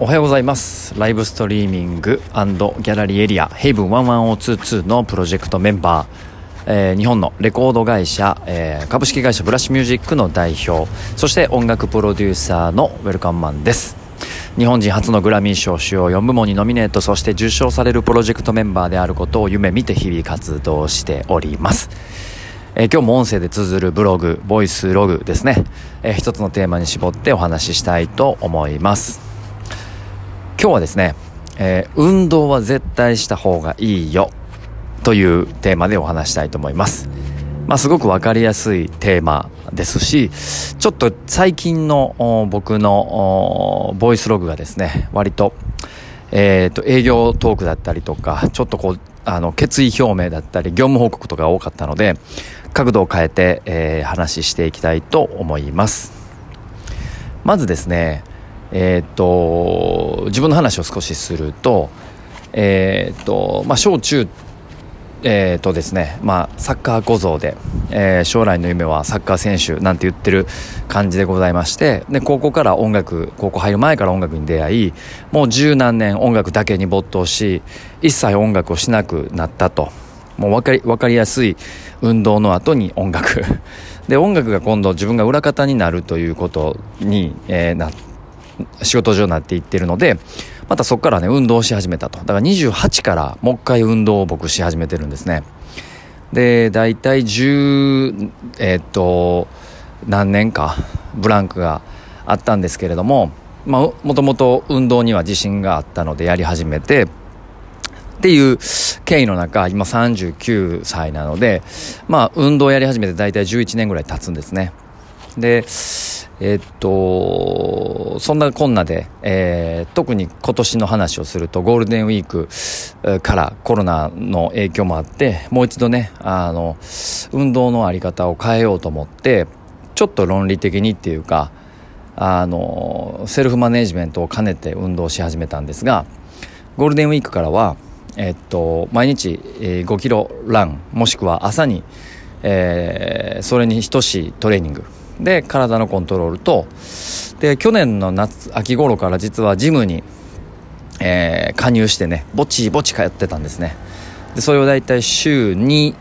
おはようございます。ライブストリーミングギャラリーエリアヘイブン11022のプロジェクトメンバー、えー、日本のレコード会社、えー、株式会社ブラッシュミュージックの代表。そして音楽プロデューサーのウェルカムマンです。日本人初のグラミー賞主要4部門にノミネート。そして受賞されるプロジェクトメンバーであることを夢見て日々活動しております。えー、今日も音声で綴るブログボイスログですね、えー、一つのテーマに絞ってお話ししたいと思います。今日はですね、えー、運動は絶対した方がいいよというテーマでお話したいと思います。まあ、すごくわかりやすいテーマですし、ちょっと最近の僕のボイスログがですね、割と、えっ、ー、と、営業トークだったりとか、ちょっとこう、あの、決意表明だったり、業務報告とか多かったので、角度を変えて、えー、話していきたいと思います。まずですね、えー、っと自分の話を少しするとえー、っとまあ小中えーとですねまあ、サッカー小僧で、えー、将来の夢はサッカー選手なんて言ってる感じでございましてで高校から音楽高校入る前から音楽に出会いもう十何年音楽だけに没頭し一切音楽をしなくなったと。もう分かり分かりやすい運動の後に音楽。で音楽が今度自分が裏方になるということに、えー、なって仕事上になっていってるのでまたそこからね運動し始めたと。だから28からもう一回運動を僕し始めてるんですね。で大体10えー、っと何年かブランクがあったんですけれどもまあもともと運動には自信があったのでやり始めてっていう経緯の中今39歳なのでまあ運動やり始めて大体11年ぐらい経つんですね。でえー、っと、そんなこんなで、えー、特に今年の話をするとゴールデンウィークからコロナの影響もあって、もう一度ね、あの、運動のあり方を変えようと思って、ちょっと論理的にっていうか、あの、セルフマネジメントを兼ねて運動し始めたんですが、ゴールデンウィークからは、えっと、毎日、えー、5キロラン、もしくは朝に、えー、それに等しいトレーニング、で体のコントロールとで去年の夏秋頃から実はジムに、えー、加入してねぼちぼち通ってたんですね。でそれを大体週2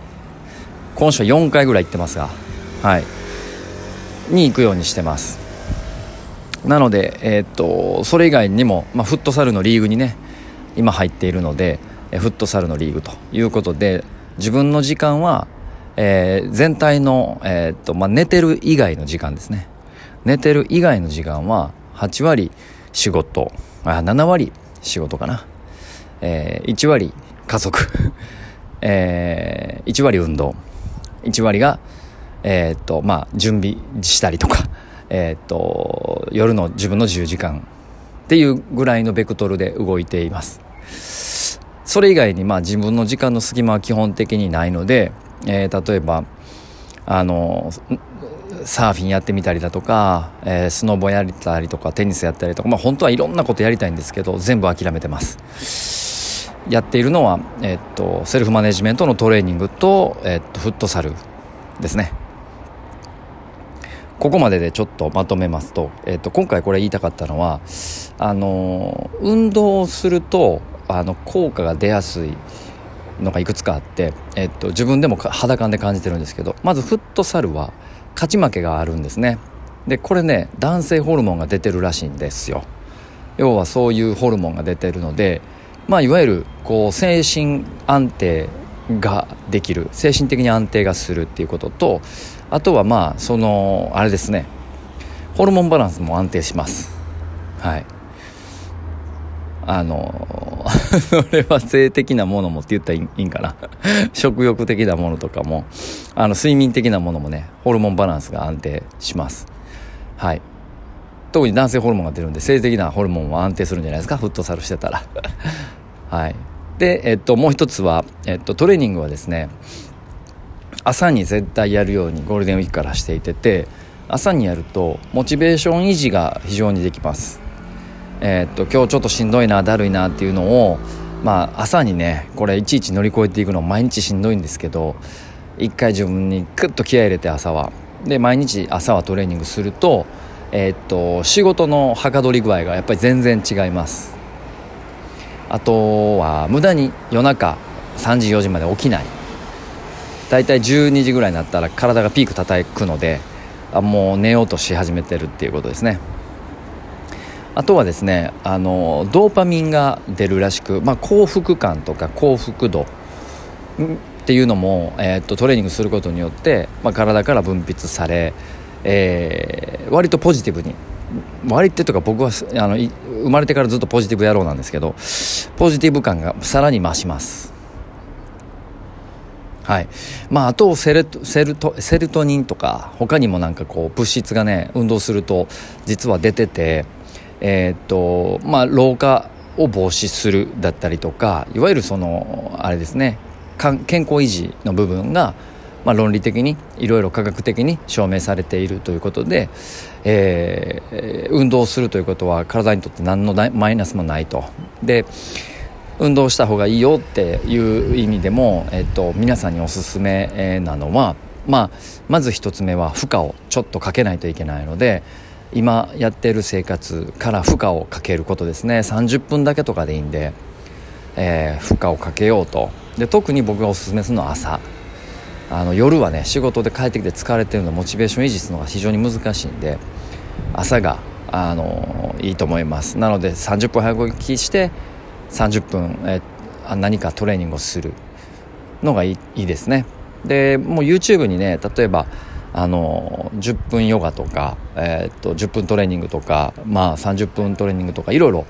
今週は4回ぐらい行ってますがはい。に行くようにしてます。なので、えー、っとそれ以外にも、まあ、フットサルのリーグにね今入っているのでフットサルのリーグということで自分の時間はえー、全体の、えー、っとまあ、寝てる以外の時間ですね。寝てる以外の時間は8割仕事。あ7割仕事かな、えー、1割家族、えー、1割運動。1割が、えー、っとまあ、準備したりとか、えっと夜の自分の自由時間。っていうぐらいのベクトルで動いています。それ以外にまあ自分の時間の隙間は基本的にないのでえー、例えばあのサーフィンやってみたりだとか、えー、スノボやったりとかテニスやったりとか、まあ、本当はいろんなことやりたいんですけど全部諦めてます。やっているのは、えー、っとセルフマネジメントのトレーニングと,、えー、っとフットサルですね。ここまででちょっとまとめますと,、えー、っと今回これ言いたかったのはあの運動をするとあの効果が出やすい。のがいくつかあって、えっと、自分でも肌感で感じてるんですけどまずフットサルは勝ち負けがあるんですね。でこれね男性ホルモンが出てるらしいんですよ。要はそういうホルモンが出てるのでまあいわゆるこう精神安定ができる精神的に安定がするっていうこととあとはまあそのあれですね。ホルモンバランスも安定します。はい。あの それは性的なものもって言ったらいいんかな。食欲的なものとかもあの睡眠的なものもねホルモンバランスが安定します。はい。特に男性ホルモンが出るんで性的なホルモンは安定するんじゃないですか？フットサルしてたら。はい。でえっともう一つは、えっと、トレーニングはですね朝に絶対やるようにゴールデンウィークからしていてて朝にやるとモチベーション維持が非常にできます。えー、っと今日ちょっとしんどいなだるいなっていうのをまあ朝にねこれいちいち乗り越えていくの毎日しんどいんですけど一回自分にクッと気合入れて朝は。で毎日朝はトレーニングすると、えー、っと仕事のはかどり具合がやっぱり全然違います。あとは無駄に夜中3時4時まで起きない。大体12時ぐらいになったら体がピーク叩くのであもう寝ようとし始めてるっていうことですね。あとはですねあのドーパミンが出るらしく、まあ、幸福感とか幸福度っていうのも、えー、っとトレーニングすることによって、まあ、体から分泌され、えー、割とポジティブに割ってとか僕はあの生まれてからずっとポジティブ野郎なんですけどポジティブ感がさらに増します。はい。まあ、あとセルトセルトセルトニンとか他にもなんかこう物質がね運動すると実は出ててえー、っとまあ老化を防止するだったりとかいわゆるそのあれですね健康維持の部分が、まあ、論理的にいろいろ科学的に証明されているということで、えー、運動するということは体にとって何のマイナスもないと。で運動した方がいいよっていう意味でも、えっと、皆さんにおすすめなのは、まあ、まず一つ目は負荷をちょっとかけないといけないので今やってる生活から負荷をかけることですね。30分だけとかでいいんで、えー、負荷をかけようと。で特に僕がおすすめするのは朝。あの夜はね仕事で帰ってきて疲れてるのでモチベーション維持するのが非常に難しいんで朝があのいいと思います。なので30分早起きして30分、え何かトレーニングをするのがいいいいですね。でもう YouTube にね例えばあの10分ヨガとか、えー、っと10分トレーニングとか、まあ、30分トレーニングとかいろいろ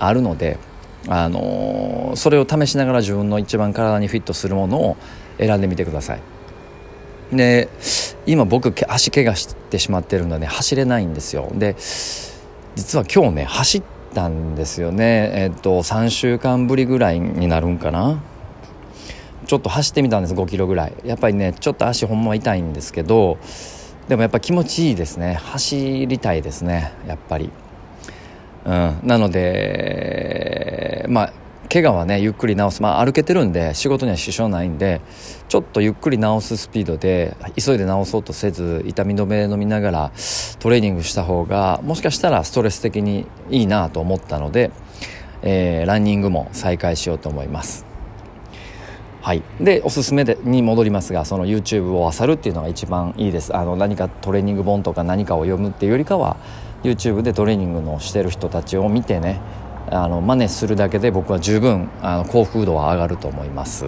あるのであのそれを試しながら自分の一番体にフィットするものを選んでみてください。で今僕足怪我してしまってるので走れないんですよ。で実は今日ね走ったんですよね。えっと3週間ぶりぐらいになるんかな。ちょっと走ってみたんです5キロぐらい。やっぱりねちょっと足ほんま痛いんですけどでもやっぱ気持ちいいですね。走りたいですねやっぱり。うん、なのでまあ怪我はねゆっくり治す、まあ、歩けてるんで仕事には支障ないんでちょっとゆっくり治すスピードで急いで治そうとせず痛み止め飲みながらトレーニングした方がもしかしたらストレス的にいいなと思ったので、えー、ランニングも再開しようと思います。はい、でおすすめでに戻りますがその YouTube を漁るっていうのが一番いいです。あの何かトレーニング本とか何かを読むっていうよりかは YouTube でトレーニングのしてる人たちを見てねあの真似するだけで僕は十分あの幸福度は上がると思います。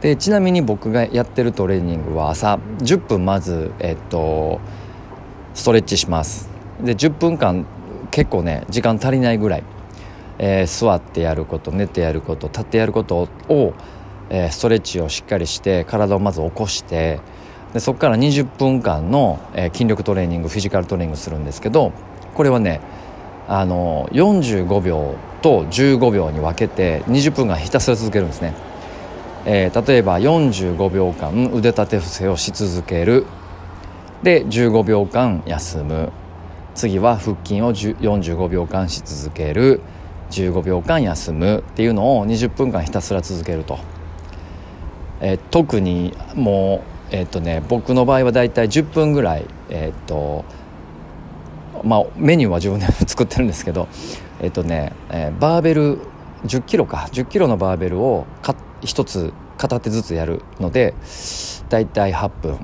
でちなみに僕がやってるトレーニングは朝10分まず、えっと、ストレッチします。で10分間結構ね時間足りないぐらい、えー、座ってやること寝てやること立ってやることを、えー、ストレッチをしっかりして体をまず起こしてでそこから20分間の、えー、筋力トレーニングフィジカルトレーニングするんですけどこれはねあの45秒と15秒に分けて20分間ひたすら続けるんですね、えー、例えば45秒間腕立て伏せをし続ける。で15秒間休む。次は腹筋を45秒間し続ける。15秒間休むっていうのを20分間ひたすら続けると、えー、特にもうえっとね僕の場合は大体10分ぐらいえっとまあメニューは自分で作ってるんですけどえっとね、えー、バーベル1 0キロか1 0キロのバーベルをか1つ片手ずつやるので大体8分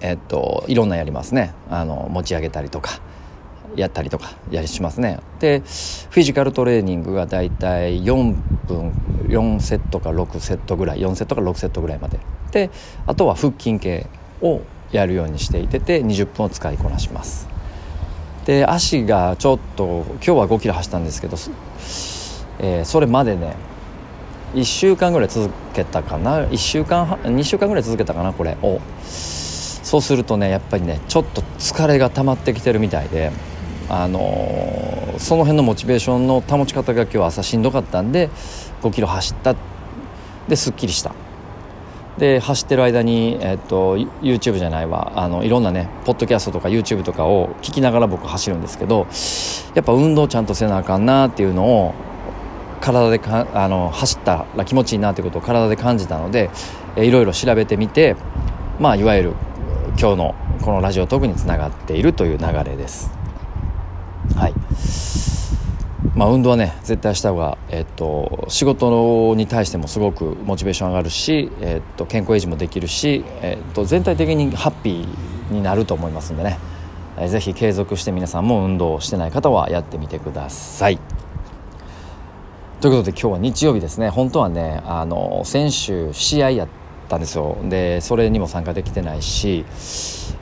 えっといろんなやりますね。あの持ち上げたりとか。やったりとかやりしますね。でフィジカルトレーニングが大体4分4セットか6セットぐらい4セットか6セットぐらいまで。であとは腹筋系をやるようにしていてて20分を使いこなします。で足がちょっと今日は5キロ走ったんですけど、えー、それまでね1週間ぐらい続けたかな？1週間2週間ぐらい続けたかなこれを。そうするとねやっぱりねちょっと疲れが溜まってきてるみたいで。あのー、その辺のモチベーションの保ち方が今日は朝しんどかったんで5キロ走った。ですっきりした。で走ってる間に、えっと、YouTube じゃないわ。あのいろんなねポッドキャストとか YouTube とかを聞きながら僕走るんですけどやっぱ運動ちゃんとせなあかんなっていうのを体でかあの走ったら気持ちいいなってことを体で感じたので、えいろいろ調べてみてまあいわゆる今日のこのラジオトークにつながっているという流れです。まあ運動はね絶対した方が、えっと、仕事に対してもすごくモチベーション上がるし、えっと、健康維持もできるし、えっと、全体的にハッピーになると思いますんでね、えー、ぜひ継続して皆さんも運動してない方はやってみてください。ということで今日は日曜日ですね本当はねあの先週試合やったんですよ。でそれにも参加できてないし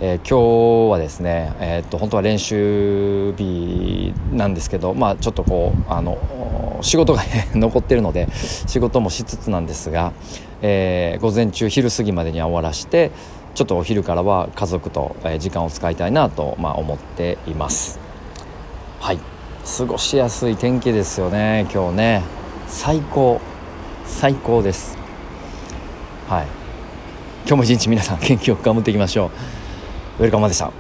えー、今日はですね、えー、っと本当は練習日なんですけど、まあ、ちょっとこうあの仕事が、残ってるので仕事もしつつなんですが、えー、午前中昼過ぎまでには終わらしてちょっとお昼からは家族と、時間を使いたいなと、まあ、思っています。はい。過ごしやすい天気ですよね今日ね。最高。最高です。はい。今日も一日皆さん元気よく頑張っていきましょう。ウェルカムでした